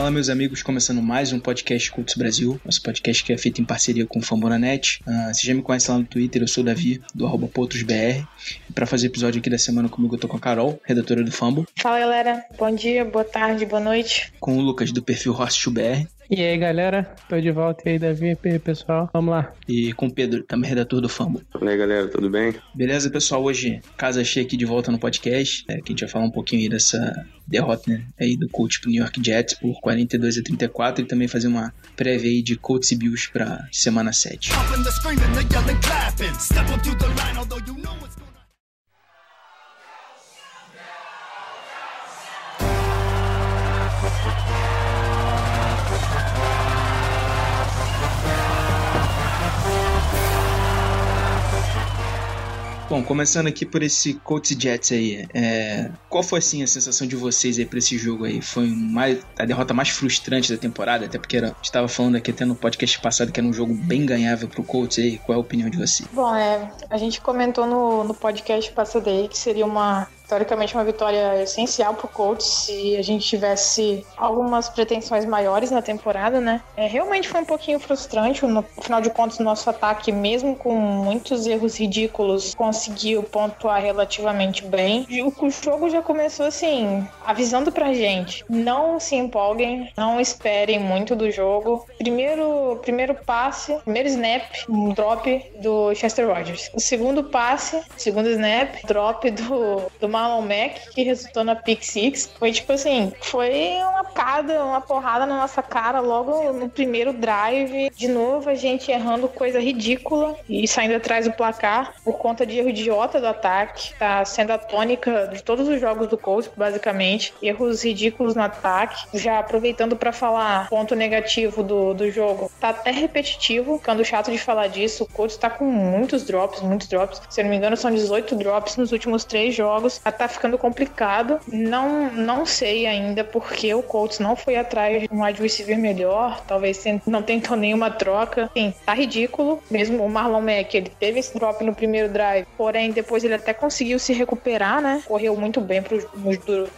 Fala, meus amigos, começando mais um podcast Cultos Brasil, nosso podcast que é feito em parceria com o Fambonanet. Uh, você já me conhece lá no Twitter, eu sou o Davi, do arroba PotrosBR. E para fazer o episódio aqui da semana comigo, eu tô com a Carol, redatora do Fambo. Fala, galera. Bom dia, boa tarde, boa noite. Com o Lucas, do perfil HostBR. E aí, galera? Tô de volta aí, Davi, pessoal. Vamos lá. E com o Pedro, também redator do Fambo. E aí, galera, tudo bem? Beleza, pessoal? Hoje, casa cheia aqui de volta no podcast, é, que a gente vai falar um pouquinho aí dessa derrota né, aí do Colts pro New York Jets por 42 a 34 e também fazer uma prévia aí de Colts e Bills pra semana 7. Bom, começando aqui por esse Colts Jets aí, é, qual foi assim a sensação de vocês aí para esse jogo aí? Foi mais, a derrota mais frustrante da temporada, até porque era, a gente tava falando aqui até no podcast passado que era um jogo bem ganhável pro Colts aí. Qual é a opinião de você? Bom, é, a gente comentou no, no podcast passado aí que seria uma teoricamente uma vitória essencial pro Colts se a gente tivesse algumas pretensões maiores na temporada, né? É, realmente foi um pouquinho frustrante, no final de contas, o nosso ataque, mesmo com muitos erros ridículos, conseguiu pontuar relativamente bem. O jogo já começou assim, avisando pra gente, não se empolguem, não esperem muito do jogo. Primeiro, primeiro passe, primeiro snap, um drop do Chester Rogers. O segundo passe, segundo snap, drop do, do Marlon Mack, que resultou na Pick Six. Foi tipo assim, foi uma cada, uma porrada na nossa cara logo no primeiro drive. De novo, a gente errando coisa ridícula e saindo atrás do placar por conta de erro idiota do ataque. Tá sendo a tônica de todos os jogos do Colts, basicamente. Erros ridículos no ataque. Já aproveitando para falar ponto negativo do, do jogo, tá até repetitivo, ficando chato de falar disso. O Colts tá com muitos drops, muitos drops. Se eu não me engano, são 18 drops nos últimos três jogos tá ficando complicado. Não, não sei ainda porque o Colts não foi atrás de um wide receiver melhor. Talvez não tentou nenhuma troca. Sim, tá ridículo. Mesmo o Marlon Mack, ele teve esse drop no primeiro drive, porém depois ele até conseguiu se recuperar, né? Correu muito bem pro,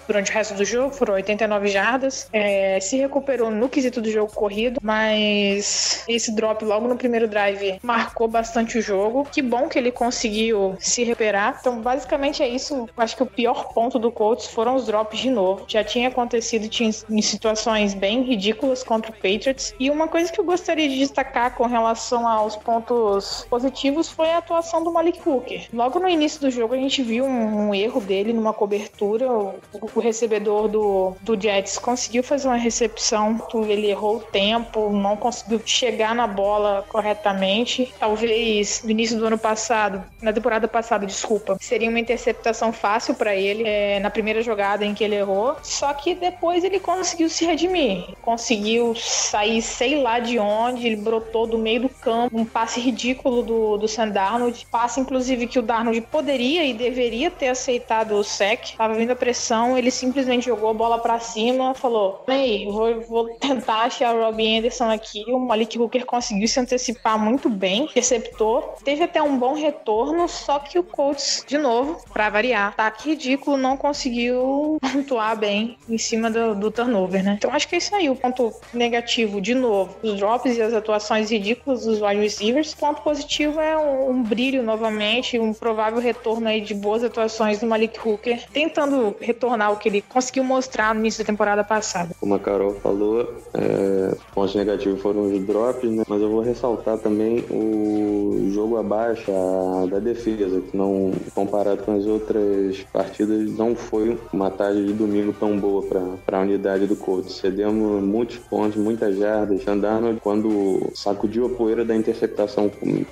durante o resto do jogo, foram 89 jardas. É, se recuperou no quesito do jogo corrido, mas esse drop logo no primeiro drive marcou bastante o jogo. Que bom que ele conseguiu se recuperar. Então, basicamente é isso. Acho que que o pior ponto do Colts foram os drops de novo. Já tinha acontecido em situações bem ridículas contra o Patriots. E uma coisa que eu gostaria de destacar com relação aos pontos positivos foi a atuação do Malik Hooker. Logo no início do jogo a gente viu um, um erro dele numa cobertura. O, o, recebedor do, do Jets conseguiu fazer uma recepção, ele errou o tempo, não conseguiu chegar na bola corretamente. Talvez no início do ano passado, na temporada passada, desculpa, seria uma interceptação fácil fácil para ele é, na primeira jogada em que ele errou. Só que depois ele conseguiu se redimir. Conseguiu sair, sei lá de onde, ele brotou do meio do campo. Um passe ridículo do, do Sam Darnold. Passe, inclusive, que o Darnold poderia e deveria ter aceitado o sec. Tava vindo a pressão, ele simplesmente jogou a bola para cima, falou: Ei, vou, vou tentar achar o Robbie Anderson aqui. O Malik Hooker conseguiu se antecipar muito bem, receptor. Teve até um bom retorno, só que o Colts, de novo, para variar, tá ridículo não conseguiu pontuar bem em cima do, do, turnover, né? Então acho que é isso aí, o ponto negativo, de novo, os drops e as atuações ridículas dos wide receivers. O ponto positivo é um, um brilho novamente, um provável retorno aí de boas atuações do Malik Hooker, tentando retornar o que ele conseguiu mostrar no início da temporada passada. Como a Carol falou, é, pontos negativos foram os drops, né? Mas eu vou ressaltar também o jogo abaixo da defesa, que não comparado com as outras partidas, não foi uma tarde de domingo tão boa para a unidade do Colts. Cedemos muitos pontos, muitas jardas. Andarno, quando sacudiu a poeira da interceptação,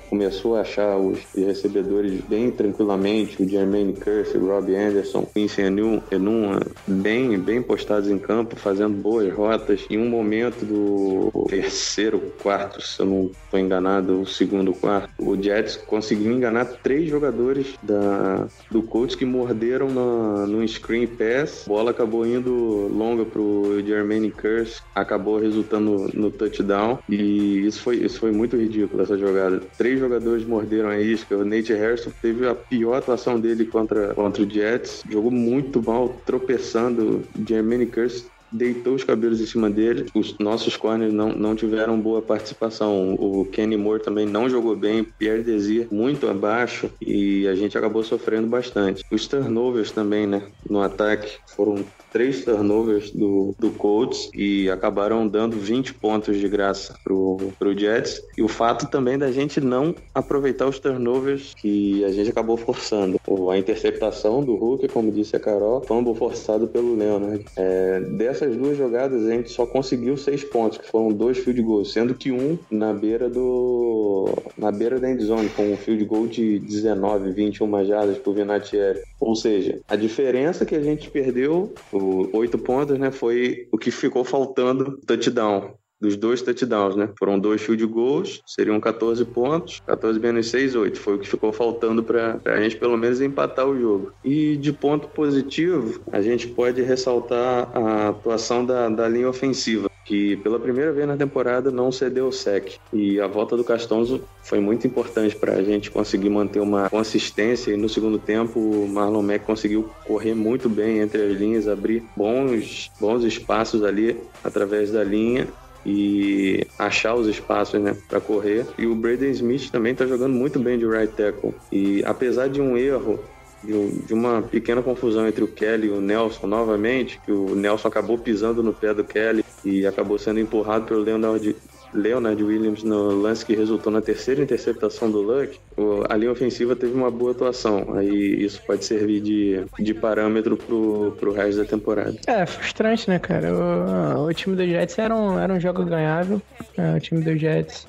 começou a achar os recebedores bem tranquilamente, o Jermaine Curse, o Robbie Anderson, Quincy Enum, bem, bem postados em campo, fazendo boas rotas. Em um momento do terceiro quarto, se eu não estou enganado, o segundo quarto, o Jets conseguiu enganar três jogadores da, do Colts que morderam na, no screen pass. A bola acabou indo longa pro Jermaine Curse, acabou resultando no touchdown. E isso foi, isso foi muito ridículo, essa jogada. Três jogadores morderam a isca. O Nate Harrison teve a pior atuação dele contra, contra o Jets. Jogou muito mal, tropeçando. Jermaine Curse deitou os cabelos em cima dele. Os nossos corners não, não tiveram boa participação. O Kenny Moore também não jogou bem. Pierre Desir muito abaixo e a gente acabou sofrendo bastante. Os turnovers também, né? No ataque foram três turnovers do, do Colts e acabaram dando 20 pontos de graça pro, pro Jets. E o fato também da gente não aproveitar os turnovers que a gente acabou forçando. A interceptação do Hulk, como disse a Carol, fumble forçado pelo Leonard. É, dessas duas jogadas, a gente só conseguiu seis pontos, que foram dois field goals, sendo que um na beira do. na beira da endzone, com um field goal de 19, 21 jardas por Vinatieri. Ou seja, a diferença que a gente perdeu, oito pontos, né, foi o que ficou faltando touchdown dos dois touchdowns, né? Foram dois field goals, seriam 14 pontos, 14 menos 6, 8. Foi o que ficou faltando para a gente pelo menos empatar o jogo. E de ponto positivo, a gente pode ressaltar a atuação da, da linha ofensiva que pela primeira vez na temporada não cedeu o sec. E a volta do Castonzo foi muito importante para a gente conseguir manter uma consistência. E no segundo tempo, o Marlon Mack conseguiu correr muito bem entre as linhas, abrir bons, bons espaços ali através da linha e achar os espaços né, para correr. E o Braden Smith também está jogando muito bem de right tackle. E apesar de um erro, de, uma pequena confusão entre o Kelly e o Nelson novamente, que o Nelson acabou pisando no pé do Kelly e acabou sendo empurrado pelo Leonard Leonard Williams no lance que resultou na terceira interceptação do Luck, a linha ofensiva teve uma boa atuação. Aí isso pode servir de, de parâmetro pro, pro resto da temporada. É, frustrante, né, cara? O, o time do Jets era um, era um jogo ganhável. É, o time do Jets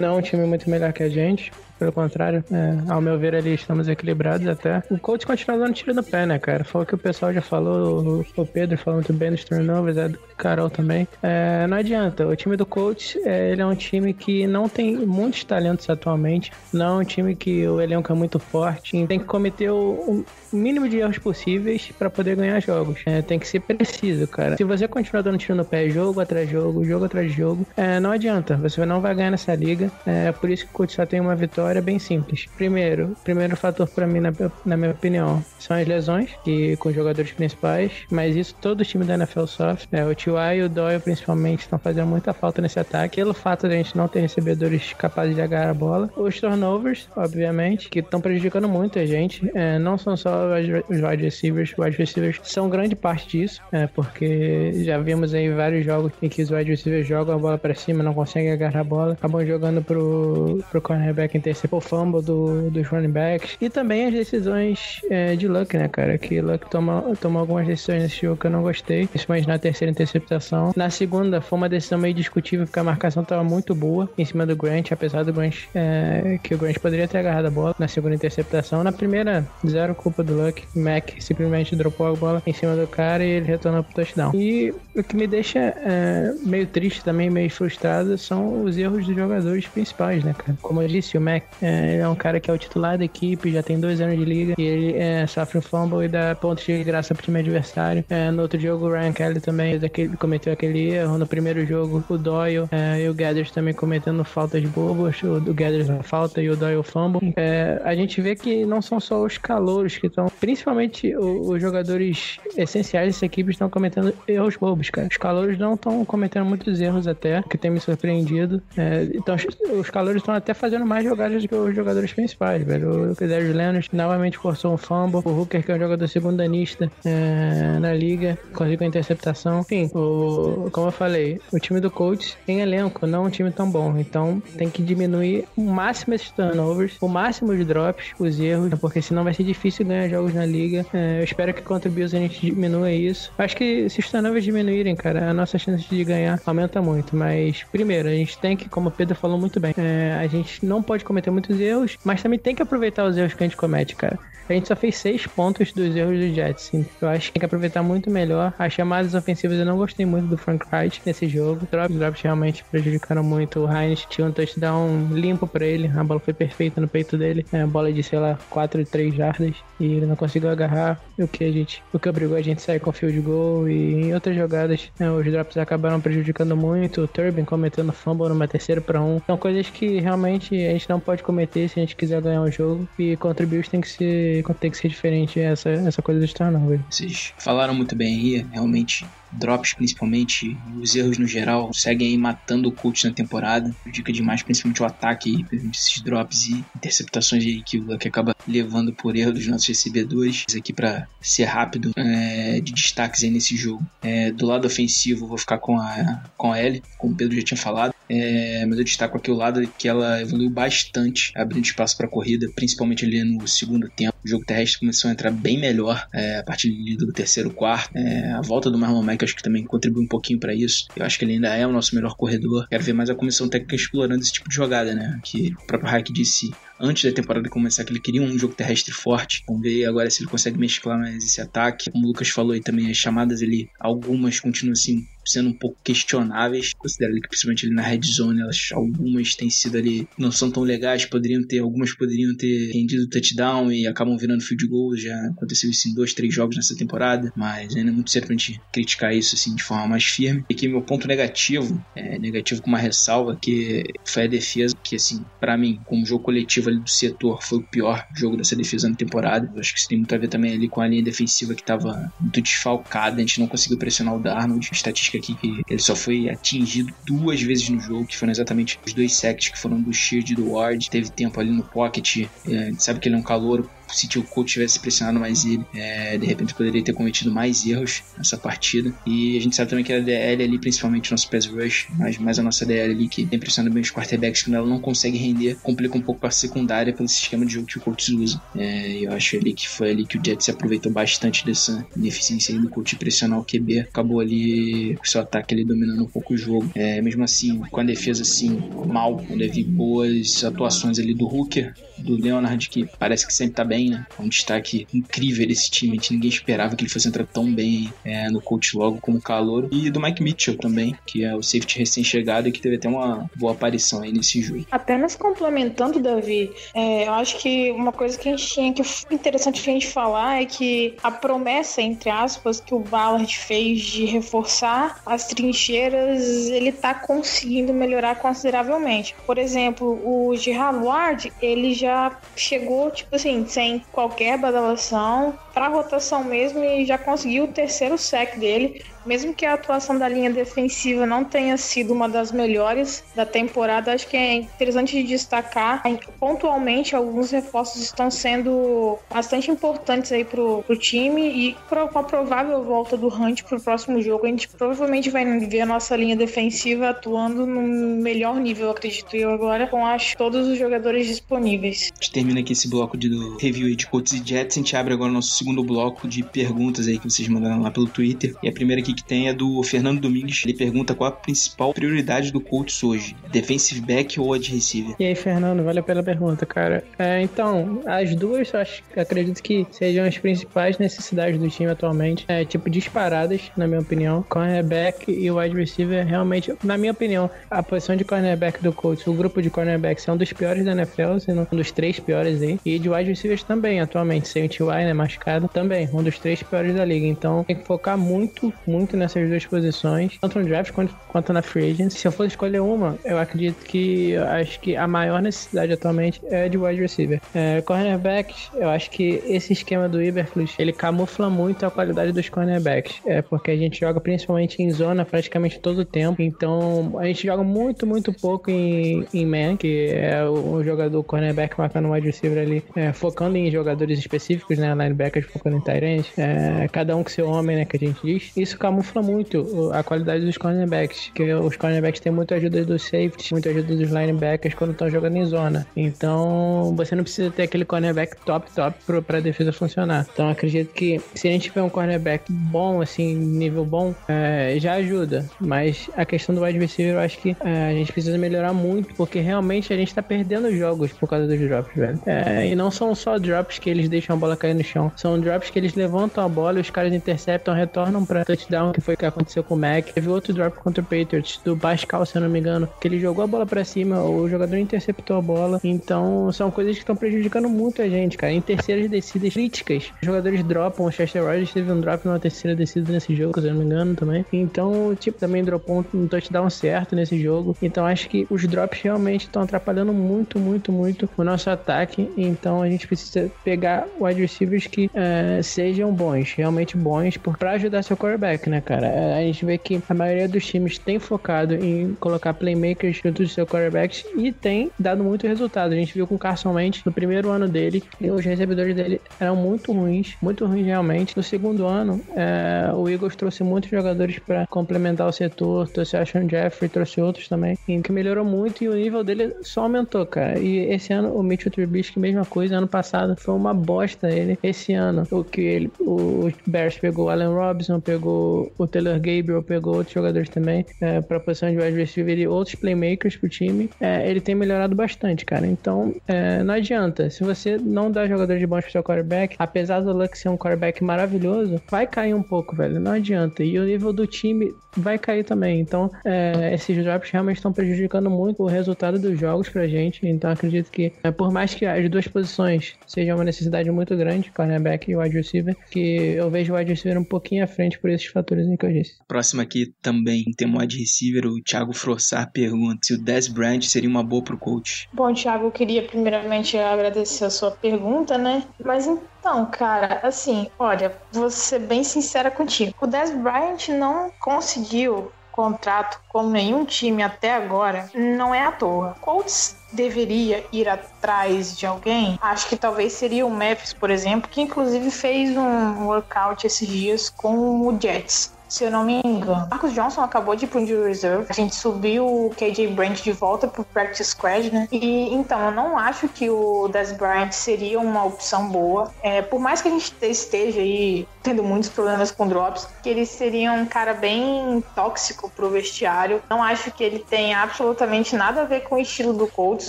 não é um time muito melhor que a gente. Pelo contrário, é, ao meu ver, ali estamos equilibrados até. O coach continua dando tiro no pé, né, cara? O que o pessoal já falou, o Pedro falou muito bem dos turnovers, é do Carol também. É, não adianta, o time do coach, é, ele é um time que não tem muitos talentos atualmente, não é um time que o elenco é muito forte, tem que cometer o, o mínimo de erros possíveis para poder ganhar jogos. É, tem que ser preciso, cara. Se você continuar dando tiro no pé, jogo atrás jogo, jogo atrás jogo, é, não adianta, você não vai ganhar nessa liga. É por isso que o coach só tem uma vitória história é bem simples. Primeiro, primeiro fator para mim, na, na, minha opinião, são as lesões que com os jogadores principais, mas isso todo time da NFL sofre. É, o T.Y. e o Doyle principalmente estão fazendo muita falta nesse ataque, pelo fato de a gente não ter recebedores capazes de agarrar a bola. Os turnovers, obviamente, que estão prejudicando muito a gente. É, não são só os wide receivers, os wide receivers são grande parte disso, é, porque já vimos aí vários jogos em que os wide receivers jogam a bola para cima, não conseguem agarrar a bola, acabam jogando pro, pro cornerback em o fumble do, dos running backs. E também as decisões é, de Luck, né, cara? Que Luck toma, toma algumas decisões nesse jogo que eu não gostei, principalmente na terceira interceptação. Na segunda, foi uma decisão meio discutível, porque a marcação tava muito boa em cima do Grant, apesar do Grant, é, que o Grant poderia ter agarrado a bola na segunda interceptação. Na primeira, zero culpa do Luck. Mac simplesmente dropou a bola em cima do cara e ele retornou pro touchdown. E o que me deixa é, meio triste também, meio frustrado, são os erros dos jogadores principais, né, cara? Como eu disse, o Mac é, ele é um cara que é o titular da equipe, já tem dois anos de liga, e ele é, sofre um fumble e dá pontos de graça pro time adversário. É, no outro jogo, o Ryan Kelly também aquele, cometeu aquele erro. No primeiro jogo, o Doyle é, e o Gathers também cometendo faltas bobas. O, o Gathers a falta e o Doyle fumble. É, a gente vê que não são só os calouros que estão, principalmente os jogadores essenciais dessa equipe estão cometendo erros bobos, cara. Os calouros não estão cometendo muitos erros até, que tem me surpreendido. É, então, os calouros estão até fazendo mais jogadas os jogadores principais, velho. O Darius Leonard novamente forçou um fumble. O Hooker, que é um jogador segundanista é, na liga, conseguiu a interceptação. Enfim, o, como eu falei, o time do Colts tem elenco, não um time tão bom. Então tem que diminuir o máximo esses turnovers, o máximo de drops, os erros, porque senão vai ser difícil ganhar jogos na liga. É, eu espero que contra o Bills a gente diminua isso. Acho que se os turnovers diminuírem, cara, a nossa chance de ganhar aumenta muito. Mas, primeiro, a gente tem que, como o Pedro falou muito bem, é, a gente não pode cometer muitos erros, mas também tem que aproveitar os erros que a gente comete, cara. A gente só fez seis pontos dos erros do Jets. Eu acho que tem que aproveitar muito melhor. As chamadas ofensivas eu não gostei muito do Frank Wright nesse jogo. Drops, drops realmente prejudicaram muito. O Heinz tinha um touchdown limpo para ele. A bola foi perfeita no peito dele. É, a bola de, sei lá, 4 e 3 jardas. E ele não conseguiu agarrar. O que a gente. O que obrigou a gente a sair com field goal. E em outras jogadas, né, os drops acabaram prejudicando muito. O Turbin cometendo fumble numa terceira para um. São coisas que realmente a gente não pode cometer se a gente quiser ganhar um jogo. E contra o tem que ser tem que ser diferente essa, essa coisa de turnover. Vocês falaram muito bem aí, realmente drops principalmente, os erros no geral, seguem aí matando o coach na temporada. Dica demais, principalmente o ataque, esses drops e interceptações aí que Luck acaba levando por erro dos nossos recebedores. Aqui para ser rápido, é, de destaques aí nesse jogo. É, do lado ofensivo, vou ficar com a, com a L, como o Pedro já tinha falado. É, mas eu destaco aqui o lado que ela evoluiu bastante, abrindo espaço para corrida, principalmente ali no segundo tempo. O jogo terrestre começou a entrar bem melhor é, a partir do terceiro quarto. É, a volta do Marlon Mack acho que também contribui um pouquinho para isso. Eu acho que ele ainda é o nosso melhor corredor. Quero ver mais a comissão técnica explorando esse tipo de jogada, né? Que o próprio Hack disse antes da temporada começar que ele queria um jogo terrestre forte. Vamos ver agora se ele consegue mesclar mais esse ataque. Como o Lucas falou aí também, as chamadas ele, algumas continuam assim sendo um pouco questionáveis. Considero que principalmente ali na red zone, elas algumas têm sido ali não são tão legais, poderiam ter algumas poderiam ter rendido touchdown e acabam virando field goal. Já aconteceu isso em dois, três jogos nessa temporada, mas ainda é muito cedo pra gente criticar isso assim de forma mais firme. E aqui meu ponto negativo, é negativo com uma ressalva que foi a defesa, que assim, para mim, como jogo coletivo ali do setor, foi o pior jogo dessa defesa na temporada. Eu acho que isso tem muito a ver também ali com a linha defensiva que estava muito desfalcada, a gente não conseguiu pressionar o Darnold. Estatística aqui que ele só foi atingido duas vezes no jogo, que foram exatamente os dois sacks que foram do Sheard e do Ward. Teve tempo ali no pocket, é, sabe que ele é um calor se o coach tivesse pressionado mais ele, é, de repente poderia ter cometido mais erros nessa partida. E a gente sabe também que a DL ali, principalmente nosso pass rush, mas mais a nossa DL ali, que tem pressionado bem os quarterbacks, quando ela não consegue render, complica um pouco para a secundária pelo sistema de jogo que o coach usa. É, eu acho ali que foi ali que o Jets aproveitou bastante dessa deficiência aí do coach pressionar o QB. Acabou ali o seu ataque ali dominando um pouco o jogo. É, mesmo assim, com a defesa assim, mal, quando vi boas atuações ali do Hooker, do Leonard, que parece que sempre tá bem, né? Um destaque incrível desse time. A gente ninguém esperava que ele fosse entrar tão bem é, no coach logo como calor. E do Mike Mitchell também, que é o safety recém-chegado e que teve até uma boa aparição aí nesse jogo. Apenas complementando, Davi, é, eu acho que uma coisa que a gente tinha que interessante a gente falar é que a promessa, entre aspas, que o Ballard fez de reforçar as trincheiras, ele tá conseguindo melhorar consideravelmente. Por exemplo, o Gerard Ward, ele já já chegou, tipo assim, sem qualquer badalação, pra rotação mesmo e já conseguiu o terceiro sec dele mesmo que a atuação da linha defensiva não tenha sido uma das melhores da temporada, acho que é interessante de destacar. Pontualmente, alguns reforços estão sendo bastante importantes aí pro, pro time e com a provável volta do Hunt pro próximo jogo, a gente provavelmente vai ver a nossa linha defensiva atuando no melhor nível, acredito eu agora, com acho todos os jogadores disponíveis. A gente termina aqui esse bloco de review de Colts e Jets, a gente abre agora o nosso segundo bloco de perguntas aí que vocês mandaram lá pelo Twitter. E a primeira aqui que tem é do Fernando Domingues. Ele pergunta qual a principal prioridade do Colts hoje: defensive back ou de receiver? E aí, Fernando, valeu pela pergunta, cara. É, então, as duas eu acho, acredito que sejam as principais necessidades do time atualmente. É, tipo, disparadas, na minha opinião. Cornerback e wide receiver, realmente, na minha opinião, a posição de cornerback do Colts, o grupo de cornerbacks é um dos piores da NFL, se não um dos três piores aí. E de wide receivers também, atualmente. Sem o T.Y., né, machucado, também, um dos três piores da liga. Então, tem que focar muito, muito muito nessas duas posições, tanto no draft quanto, quanto na free agency. Se eu fosse escolher uma, eu acredito que acho que a maior necessidade atualmente é de wide receiver. É, cornerbacks, eu acho que esse esquema do Iberflus, ele camufla muito a qualidade dos cornerbacks. É porque a gente joga principalmente em zona praticamente todo o tempo. Então a gente joga muito, muito pouco em, em man, que é o, o jogador cornerback marcando wide receiver ali, é, focando em jogadores específicos, né? Linebackers focando em tight é, cada um com seu homem, né? Que a gente diz. Isso camufla muito a qualidade dos cornerbacks, que os cornerbacks têm muita ajuda dos safeties, muita ajuda dos linebackers quando estão jogando em zona. Então você não precisa ter aquele cornerback top, top pra defesa funcionar. Então acredito que se a gente tiver um cornerback bom, assim, nível bom, é, já ajuda. Mas a questão do wide receiver, eu acho que é, a gente precisa melhorar muito, porque realmente a gente tá perdendo jogos por causa dos drops, velho. É, e não são só drops que eles deixam a bola cair no chão, são drops que eles levantam a bola e os caras interceptam, retornam pra touchdown, que foi o que aconteceu com o Mac. Teve outro drop contra o Patriots, do Pascal, se eu não me engano, que ele jogou a bola pra cima, o jogador interceptou a bola. Então, são coisas que estão prejudicando muito a gente, cara. Em terceiras descidas críticas, os jogadores dropam. O Chester Rogers teve um drop numa terceira descida nesse jogo, se eu não me engano, também. Então, tipo, também dropou um touchdown certo nesse jogo. Então, acho que os drops realmente estão atrapalhando muito, muito, muito o nosso ataque. Então, a gente precisa pegar wide receivers que uh, sejam bons, realmente bons, para ajudar seu quarterback, né, cara? A gente vê que a maioria dos times tem focado em colocar playmakers junto dos seus quarterbacks e tem dado muito resultado. A gente viu com o Carson Wentz no primeiro ano dele, os recebedores dele eram muito ruins, muito ruins realmente. No segundo ano, é, o Eagles trouxe muitos jogadores para complementar o setor, trouxe a Sean Jeffrey, trouxe outros também, que melhorou muito e o nível dele só aumentou, cara. E esse ano o Mitchell Trubisky, mesma coisa. Ano passado foi uma bosta ele. Esse ano, o que ele, o Bears pegou Allen Robinson, pegou o Taylor Gabriel, pegou outros jogadores também é, para posição de wide receiver e outros playmakers pro time. É, ele tem melhorado bastante, cara. Então, é, não adianta. Se você não dá jogador de bons pro seu quarterback, apesar do Luck ser um quarterback maravilhoso, vai cair um pouco, velho. Não adianta. E o nível do time vai cair também. Então, é, esses drops realmente estão prejudicando muito o resultado dos jogos pra gente. Então, acredito que, é, por mais que as duas posições sejam uma necessidade muito grande, cornerback e wide receiver, que eu vejo o wide receiver um pouquinho à frente por esses fatores que eu disse. Próximo aqui também tem um wide receiver, o Thiago Frossar pergunta se o Des Bryant seria uma boa pro coach. Bom, Thiago, eu queria primeiramente agradecer a sua pergunta, né? Mas então, cara, assim, olha, vou ser bem sincera contigo. O Des Bryant não conseguiu contrato com nenhum time até agora não é à toa. Colts deveria ir atrás de alguém? Acho que talvez seria o Memphis, por exemplo, que inclusive fez um workout esses dias com o Jets se eu não me engano. Marcos Johnson acabou de ir pro injury reserve. A gente subiu o KJ Brandt de volta pro practice squad, né? E então eu não acho que o Des Bryant seria uma opção boa. É, por mais que a gente esteja aí tendo muitos problemas com drops, que ele seria um cara bem tóxico pro vestiário. Não acho que ele tenha absolutamente nada a ver com o estilo do Colts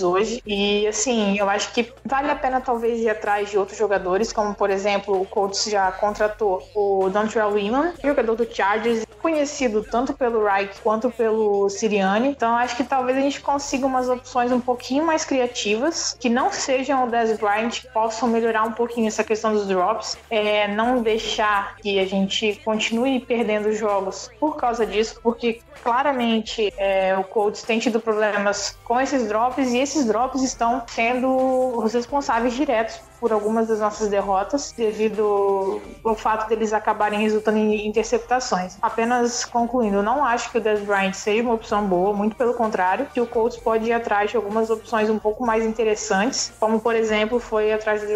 hoje. E assim, eu acho que vale a pena talvez ir atrás de outros jogadores, como por exemplo, o Colts já contratou o Dontrell Wiman, jogador do Chargers, conhecido tanto pelo Reich quanto pelo Siriani. Então acho que talvez a gente consiga umas opções um pouquinho mais criativas, que não sejam o Dez Bryant, que possam melhorar um pouquinho essa questão dos drops, é, não deixar que a gente continue perdendo jogos por causa disso, porque claramente é, o Colts tem tido problemas com esses drops e esses drops estão sendo os responsáveis diretos por algumas das nossas derrotas, devido ao fato deles acabarem resultando em interceptações. Apenas concluindo, não acho que o Dez Bryant seja uma opção boa, muito pelo contrário, que o Colts pode ir atrás de algumas opções um pouco mais interessantes, como por exemplo foi atrás do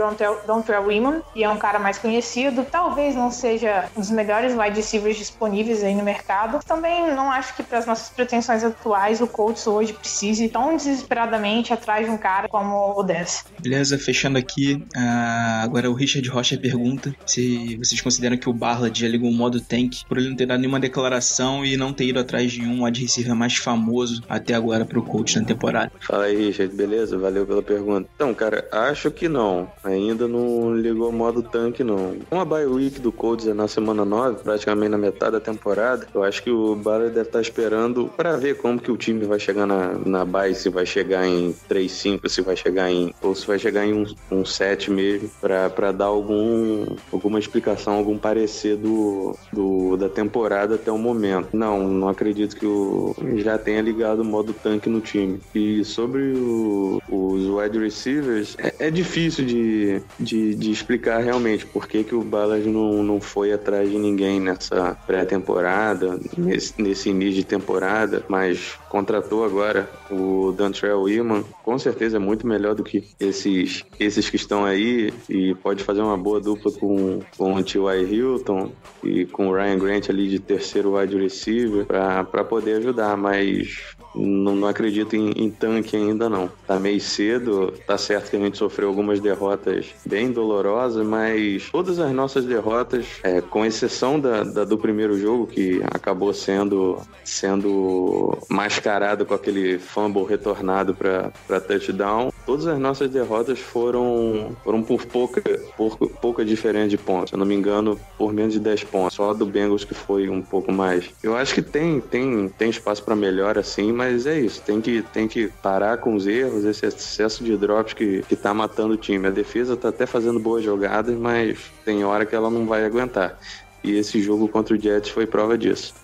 Dontrell Wiman, que é um cara mais conhecido, talvez não seja um dos melhores wide receivers disponíveis aí no mercado. Também não acho que para as nossas pretensões atuais o Colts hoje precise tão desesperadamente atrás de um cara como o Dez. Beleza, fechando aqui, ah, agora o Richard Rocha pergunta se vocês consideram que o Barlad já ligou o modo tank por ele não ter dado nenhuma declaração e não ter ido atrás de um wide receiver mais famoso até agora pro coach na temporada. Fala aí, Richard, beleza? Valeu pela pergunta. Então, cara, acho que não. Ainda não ligou o modo tanque, não. Uma bye week do Colts é na semana 9, praticamente na metade da temporada. Eu acho que o Barlad deve estar esperando para ver como que o time vai chegar na, na bye, se vai chegar em 3-5, se vai chegar em. ou se vai chegar em um, um 7 stat mesmo, para dar algum, alguma explicação, algum parecer do, do, da temporada até o momento. Não, não acredito que o já tenha ligado o modo tanque no time. E sobre o, os wide receivers, é, é difícil de, de, de, explicar realmente por que, que o Ballard não, não foi atrás de ninguém nessa pré-temporada, nesse, nesse início de temporada, mas contratou agora o Dantrell Iman, com certeza é muito melhor do que esses, esses que estão aí e pode fazer uma boa dupla com, com o T.Y. Hilton e com o Ryan Grant ali de terceiro wide receiver para poder ajudar, mas não, não acredito em, em, tanque ainda não. Tá meio cedo, tá certo que a gente sofreu algumas derrotas bem dolorosas, mas todas as nossas derrotas, é, com exceção da, da, do primeiro jogo, que acabou sendo, sendo mascarado com aquele fumble retornado para touchdown, todas as nossas derrotas foram, foram por pouca, por pouca diferença de pontos. Se eu não me engano, por menos de 10 pontos. Só a do Bengals que foi um pouco mais. Eu acho que tem, tem, tem espaço para melhor assim, mas é isso. Tem que, tem que parar com os erros, esse excesso de drops que, que tá matando o time. A defesa tá até fazendo boas jogadas, mas tem hora que ela não vai aguentar. E esse jogo contra o Jets foi prova disso.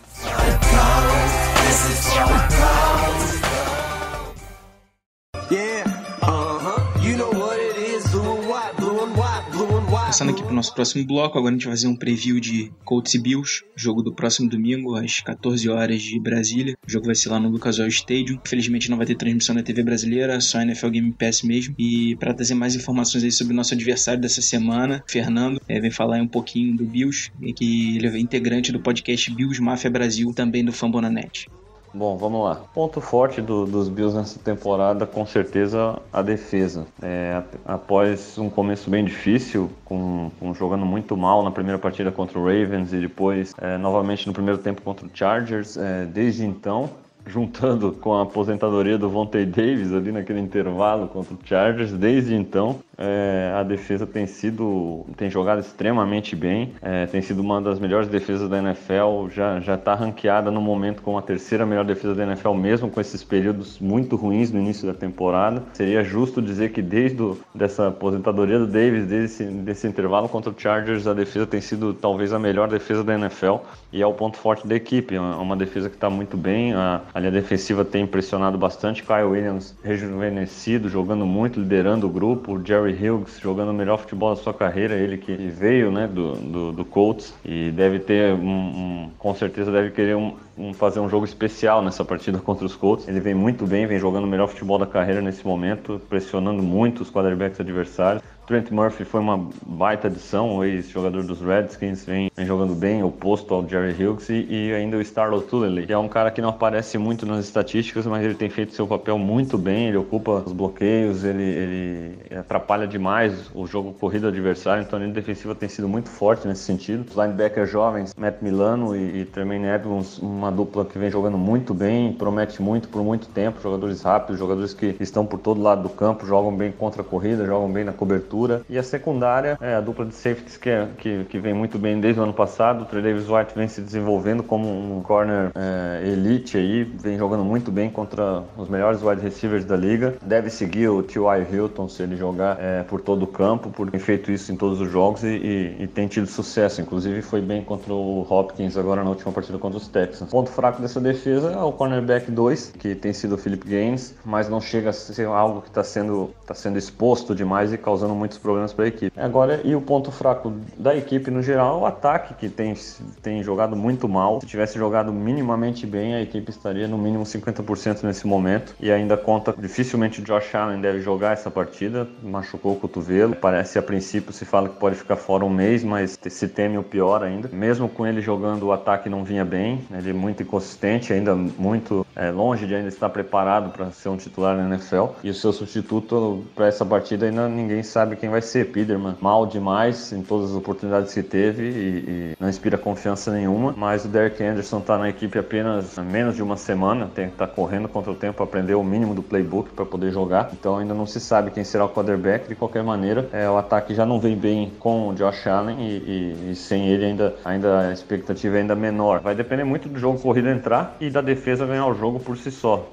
Passando aqui para o nosso próximo bloco, agora a gente vai fazer um preview de Colts e Bills, jogo do próximo domingo, às 14 horas de Brasília. O jogo vai ser lá no Lucas Oil Stadium. Infelizmente não vai ter transmissão na TV brasileira, só NFL Game Pass mesmo. E para trazer mais informações aí sobre o nosso adversário dessa semana, Fernando, é, vem falar um pouquinho do Bills, que ele é integrante do podcast Bills Mafia Brasil, também do Fambonanet. Bom, vamos lá. Ponto forte do, dos Bills nessa temporada, com certeza, a defesa. É, após um começo bem difícil, com, com, jogando muito mal na primeira partida contra o Ravens e depois é, novamente no primeiro tempo contra o Chargers, é, desde então juntando com a aposentadoria do Vontae Davis ali naquele intervalo contra o Chargers, desde então é, a defesa tem sido tem jogado extremamente bem, é, tem sido uma das melhores defesas da NFL, já já está ranqueada no momento como a terceira melhor defesa da NFL mesmo com esses períodos muito ruins no início da temporada. Seria justo dizer que desde do, dessa aposentadoria do Davis, desde esse, desse intervalo contra o Chargers, a defesa tem sido talvez a melhor defesa da NFL e é o ponto forte da equipe, é uma defesa que está muito bem, a, a linha defensiva tem impressionado bastante, Kyle Williams rejuvenescido, jogando muito, liderando o grupo, o Jerry Hughes jogando o melhor futebol da sua carreira, ele que veio né, do, do, do Colts e deve ter, um, um, com certeza deve querer um, fazer um jogo especial nessa partida contra os Colts. Ele vem muito bem, vem jogando o melhor futebol da carreira nesse momento, pressionando muito os quarterbacks adversários. Trent Murphy foi uma baita adição, o ex-jogador dos Redskins, vem, vem, jogando bem, oposto ao Jerry Hughes, e, e ainda o Star O'Toole, que é um cara que não aparece muito nas estatísticas, mas ele tem feito seu papel muito bem, ele ocupa os bloqueios, ele, ele atrapalha demais o jogo corrido adversário, então a linha defensiva tem sido muito forte nesse sentido. Os linebackers jovens, Matt Milano e, e Tremaine Edmonds, uma dupla que vem jogando muito bem, promete muito por muito tempo, jogadores rápidos, jogadores que estão por todo lado do campo, jogam bem contra a corrida, jogam bem na cobertura, e a secundária é a dupla de safeties que, é, que, que vem muito bem desde o ano passado. O Davis White vem se desenvolvendo como um corner é, elite aí, vem jogando muito bem contra os melhores wide receivers da liga. Deve seguir o T.Y. Hilton se ele jogar é, por todo o campo, por ter feito isso em todos os jogos e, e, e, tem tido sucesso. Inclusive foi bem contra o Hopkins agora na última partida contra os Texans. Ponto fraco dessa defesa é o cornerback 2, que tem sido o Philip Gaines, mas não chega a ser algo que está sendo, tá sendo exposto demais e causando muito muitos problemas para a equipe. Agora, e o ponto fraco da equipe no geral, o ataque, que tem, tem jogado muito mal. Se tivesse jogado minimamente bem, a equipe estaria no mínimo 50% nesse momento. E ainda conta, dificilmente o Josh Allen deve jogar essa partida, machucou o cotovelo. Parece a princípio se fala que pode ficar fora um mês, mas se teme o pior ainda. Mesmo com ele jogando, o ataque não vinha bem, ele é muito inconsistente, ainda muito é, longe de ainda estar preparado para ser um titular na NFL. E o seu substituto para essa partida ainda ninguém sabe quem vai ser. Peterman mal demais em todas as oportunidades que teve e, e não inspira confiança nenhuma. Mas o Derek Anderson está na equipe apenas menos de uma semana, tem que estar tá correndo contra o tempo para aprender o mínimo do playbook para poder jogar. Então ainda não se sabe quem será o quarterback. De qualquer maneira, é, o ataque já não vem bem com o Josh Allen e, e, e sem ele ainda, ainda a expectativa é ainda menor. Vai depender muito do jogo corrido entrar e da defesa ganhar o jogo por si só,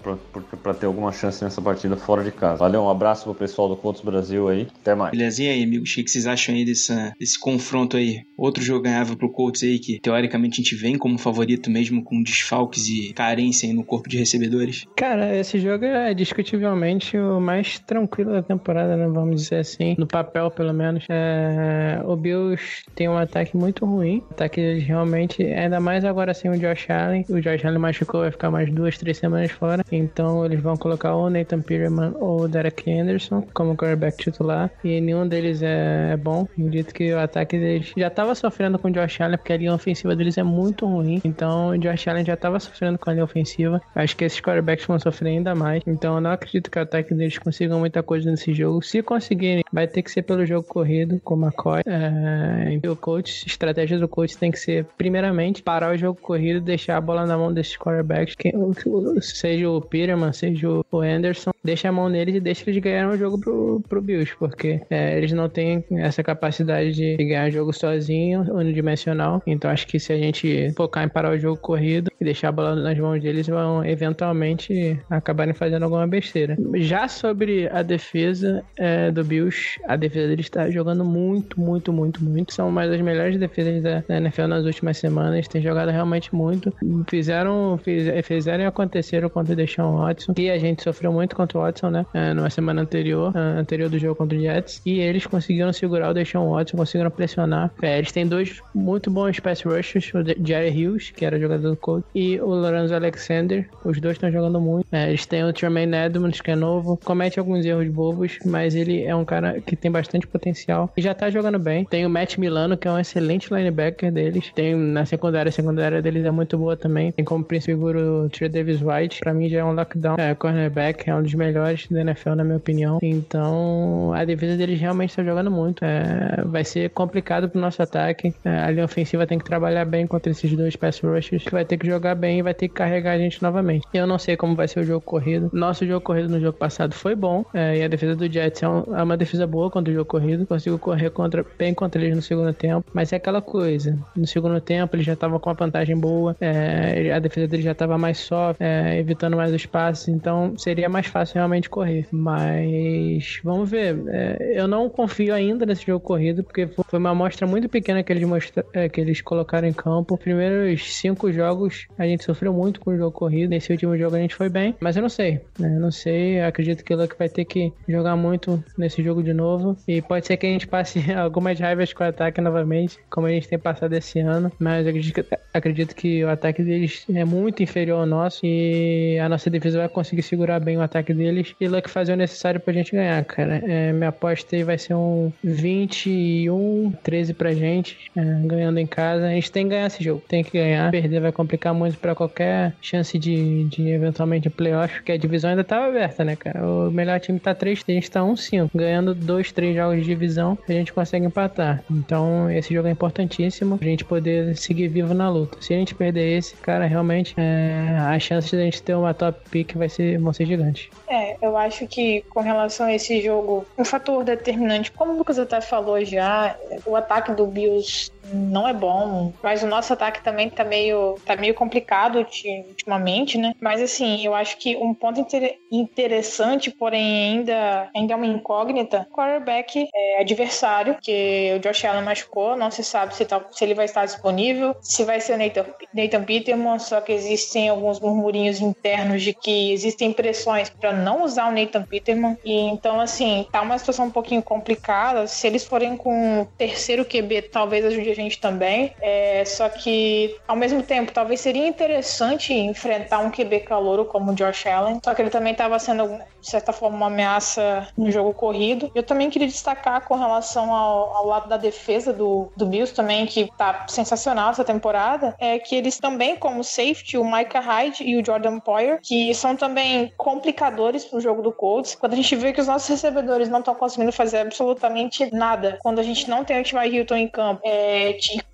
para ter alguma chance nessa partida fora de casa. Valeu, um abraço pro pessoal do Contos Brasil aí. Até mais. Belezinha aí, amigos? O que vocês acham aí desse confronto aí? Outro jogo ganhável pro Colts aí, que teoricamente a gente vem como favorito mesmo com desfalques e carência aí no corpo de recebedores? Cara, esse jogo é discutivelmente o mais tranquilo da temporada, né? Vamos dizer assim. No papel, pelo menos. É... O Bills tem um ataque muito ruim. Ataque realmente, ainda mais agora sem o Josh Allen. O Josh Allen machucou, vai ficar mais duas, três semanas fora. Então eles vão colocar ou Nathan Peterman ou o Derek Anderson como quarterback titular. E nenhum deles é, é bom. Acredito que o ataque deles já estava sofrendo com o Josh Allen, porque a linha ofensiva deles é muito ruim. Então o Josh Allen já estava sofrendo com a linha ofensiva. Acho que esses quarterbacks vão sofrer ainda mais. Então eu não acredito que o ataque deles consigam muita coisa nesse jogo. Se conseguirem, vai ter que ser pelo jogo corrido, com o McCoy. É, o coach, estratégia do coach tem que ser, primeiramente, parar o jogo corrido, deixar a bola na mão desses quarterbacks, que, seja o Peterman, seja o Anderson, deixa a mão neles e deixa eles ganharem o jogo pro, pro Bills, porque é, eles não têm essa capacidade de ganhar jogo sozinho, unidimensional. Então acho que se a gente focar em parar o jogo corrido e deixar a bola nas mãos deles, vão eventualmente acabarem fazendo alguma besteira. Já sobre a defesa é, do Bills, a defesa deles está jogando muito, muito, muito, muito. São uma das melhores defesas da, NFL nas últimas semanas. Tem jogado realmente muito. Fizeram, fiz, fizeram e aconteceram contra o Deshaun Watson. E a gente sofreu muito contra o Watson, né? É, numa semana anterior, é, anterior do jogo contra o Jets. E eles conseguiram segurar o Deshaun Watson, conseguiram pressionar. É, eles têm dois muito bons pass rushers, o Jerry Hughes, que era jogador do Colts, e o Lorenzo Alexander. Os dois estão jogando muito. É, eles têm o Tremaine Edmonds, que é novo, comete alguns erros bobos, mas ele é um cara que tem bastante potencial e já tá jogando bem. Tem o Matt Milano, que é um excelente linebacker deles. Tem na secundária, a secundária deles é muito boa também. Tem como principal o Trey Davis White, pra mim já é um lockdown é, cornerback, é um dos melhores da NFL, na minha opinião. Então, a defesa deles realmente está jogando muito. É, vai ser complicado pro nosso ataque. É, a linha ofensiva tem que trabalhar bem contra esses dois pass rushers, que vai ter que jogar bem e vai ter que carregar a gente novamente. Eu não sei como vai ser o jogo corrido. Nosso jogo corrido no jogo passado foi bom, é, e a defesa do Jets é, um, é, uma defesa boa contra o jogo corrido. Consigo correr contra, bem contra eles no segundo tempo, mas é aquela coisa. No segundo tempo, eles já estavam com uma vantagem boa, é, a defesa deles já estava mais soft, é, evitando mais os passes, então seria mais fácil realmente correr. Mas vamos ver. É, eu não confio ainda nesse jogo corrido, porque foi uma amostra muito pequena que eles, mostra, é, que eles colocaram em campo. Primeiros cinco jogos a gente sofreu muito com o jogo corrido. Nesse último jogo a gente foi bem, mas eu não sei. Né? Eu não sei. Eu acredito que o Luck vai ter que jogar muito nesse jogo de novo. E pode ser que a gente passe algumas raivas com o ataque novamente, como a gente tem passado esse ano. Mas acredito, acredito que o ataque deles é muito inferior ao nosso e a nossa defesa vai conseguir segurar bem o ataque deles e Luck fazer o necessário pra gente ganhar, cara. É, minha aposta vai ser um 21, 13 pra gente, é, ganhando em casa. A gente tem que ganhar esse jogo, tem que ganhar. Perder vai complicar muito pra qualquer chance de, de eventualmente playoff, porque a divisão ainda tava aberta, né, cara? O melhor time tá 3, a gente tá 1-5. Ganhando 2, 3 jogos de divisão, a gente consegue empatar. Então, esse jogo é importantíssimo pra gente poder seguir vivo na luta. Se a gente perder esse, cara, realmente é, as chances de a gente ter uma top pick vai ser, vão ser gigantes. É, eu acho que com relação a esse jogo, um fator determinante, como o Lucas até falou já, o ataque do Bills não é bom, mas o nosso ataque também tá meio, tá meio complicado ultimamente, né? Mas assim, eu acho que um ponto inter interessante, porém ainda, ainda é uma incógnita, quarterback é adversário, que o Josh Allen machucou, não se sabe se, tá, se ele vai estar disponível, se vai ser o Nathan, Nathan Peterman, só que existem alguns murmurinhos internos de que existem pressões para não usar o Nathan Peterman, e então assim, tá uma situação um pouquinho complicada, se eles forem com o terceiro QB, talvez a gente também. É, só que, ao mesmo tempo, talvez seria interessante enfrentar um QB calouro como o Josh Allen. Só que ele também estava sendo, de certa forma, uma ameaça no jogo corrido. Eu também queria destacar com relação ao, ao lado da defesa do, do Bills também, que tá sensacional essa temporada, é que eles também, como safety, o Micah Hyde e o Jordan Poyer, que são também complicadores pro jogo do Colts. Quando a gente vê que os nossos recebedores não estão conseguindo fazer absolutamente nada, quando a gente não tem o T.Y. Hilton em campo, é,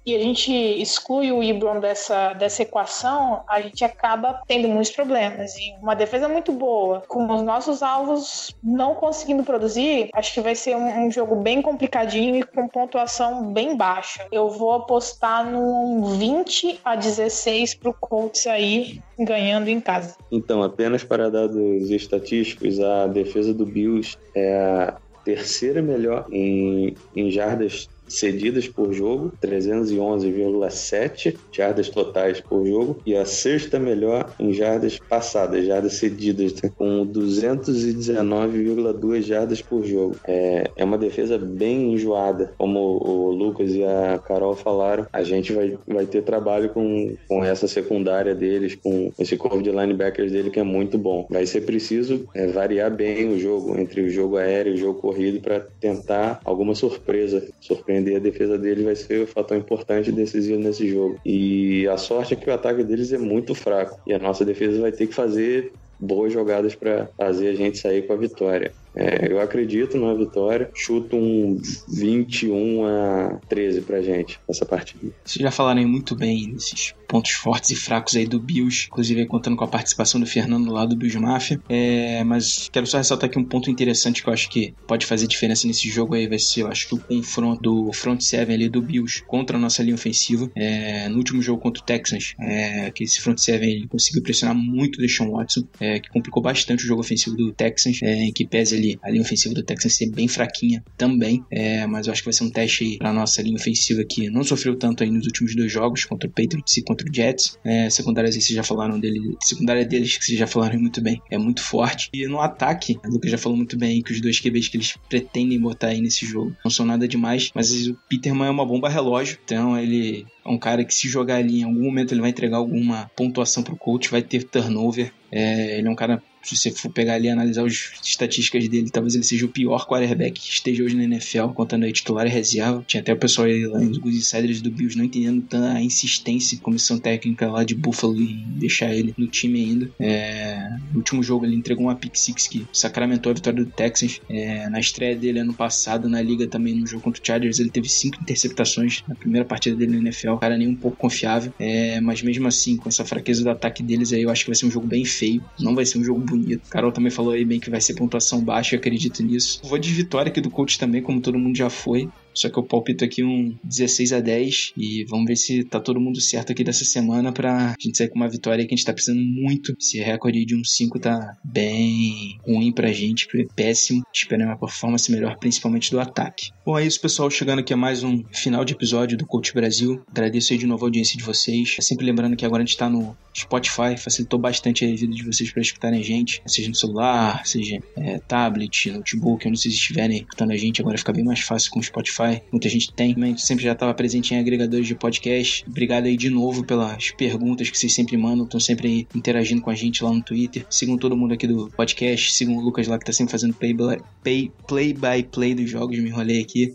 e a gente exclui o Ibron dessa, dessa equação, a gente acaba tendo muitos problemas. E uma defesa muito boa, com os nossos alvos não conseguindo produzir, acho que vai ser um, um jogo bem complicadinho e com pontuação bem baixa. Eu vou apostar num 20 a 16 pro Colts aí, ganhando em casa. Então, apenas para dados estatísticos, a defesa do Bills é terceira melhor em, em jardas cedidas por jogo, 311,7 jardas totais por jogo, e a sexta melhor em jardas passadas, jardas cedidas, né? com 219,2 jardas por jogo. É, é uma defesa bem enjoada, como o Lucas e a Carol falaram, a gente vai, vai ter trabalho com, com essa secundária deles, com esse corpo de linebackers dele que é muito bom. Vai ser preciso é, variar bem o jogo, entre o jogo aéreo e o jogo corrido, para tentar alguma surpresa, surpreender a defesa deles vai ser o um fator importante e decisivo nesse jogo. E a sorte é que o ataque deles é muito fraco e a nossa defesa vai ter que fazer boas jogadas para fazer a gente sair com a vitória. É, eu acredito na vitória. Chuto um 21 a 13 pra gente essa partida. Vocês já falaram muito bem desses pontos fortes e fracos aí do Bills, inclusive contando com a participação do Fernando lá do Bills Mafia. É, mas quero só ressaltar aqui um ponto interessante que eu acho que pode fazer diferença nesse jogo aí. Vai ser, eu acho que o confronto do front seven ali do Bills contra a nossa linha ofensiva. É, no último jogo contra o Texans, é, que esse front seven ele conseguiu pressionar muito o Deshaun Watson, é, que complicou bastante o jogo ofensivo do Texans, é, em que pese ali a linha ofensiva do Texans ser bem fraquinha também, é, mas eu acho que vai ser um teste pra nossa linha ofensiva que não sofreu tanto aí nos últimos dois jogos, contra o Patriots e contra o Jets. É, secundárias aí vocês já falaram dele, secundária deles que vocês já falaram muito bem, é muito forte. E no ataque, o Lucas já falou muito bem que os dois QBs que eles pretendem botar aí nesse jogo não são nada demais, mas o Peterman é uma bomba relógio, então ele é um cara que se jogar ali em algum momento ele vai entregar alguma pontuação pro coach, vai ter turnover. É, ele é um cara se você for pegar ali e analisar as estatísticas dele, talvez ele seja o pior quarterback que esteja hoje na NFL, contando aí titular e reserva. Tinha até o pessoal aí lá nos Insiders do Bills não entendendo tanto a insistência comissão técnica lá de Buffalo em deixar ele no time ainda. É, no último jogo ele entregou uma pick six que sacramentou a vitória do Texans. É, na estreia dele ano passado na liga também no jogo contra o Chargers ele teve cinco interceptações na primeira partida dele na NFL. Cara nem um pouco confiável, é, mas mesmo assim com essa fraqueza do ataque deles aí eu acho que vai ser um jogo bem feio. Não vai ser um jogo bonito. Carol também falou aí bem que vai ser pontuação baixa, eu acredito nisso. Vou de vitória aqui do coach também, como todo mundo já foi. Só que eu palpito aqui um 16 a 10 e vamos ver se tá todo mundo certo aqui dessa semana pra gente sair com uma vitória que a gente tá precisando muito. Esse recorde de um 5 tá bem ruim pra gente, péssimo. Esperando uma performance melhor, principalmente do ataque. Bom, é isso, pessoal. Chegando aqui a mais um final de episódio do Coach Brasil. Agradeço aí de novo a audiência de vocês. É sempre lembrando que agora a gente tá no Spotify, facilitou bastante a vida de vocês para escutarem a gente, seja no celular, seja é, tablet, notebook, onde vocês estiverem escutando a gente. Agora fica bem mais fácil com o Spotify Spotify, muita gente tem, também sempre já estava presente em agregadores de podcast. Obrigado aí de novo pelas perguntas que vocês sempre mandam, estão sempre aí interagindo com a gente lá no Twitter. Sigam todo mundo aqui do podcast, sigam o Lucas lá que tá sempre fazendo play by play, play, by play dos jogos, me enrolei aqui.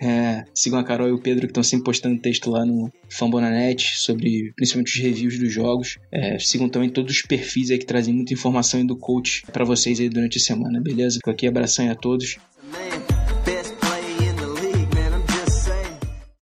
É, sigam a Carol e o Pedro que estão sempre postando texto lá no Fambonanet sobre principalmente os reviews dos jogos. É, sigam também todos os perfis aí que trazem muita informação do coach para vocês aí durante a semana, beleza? Aqui, abração a todos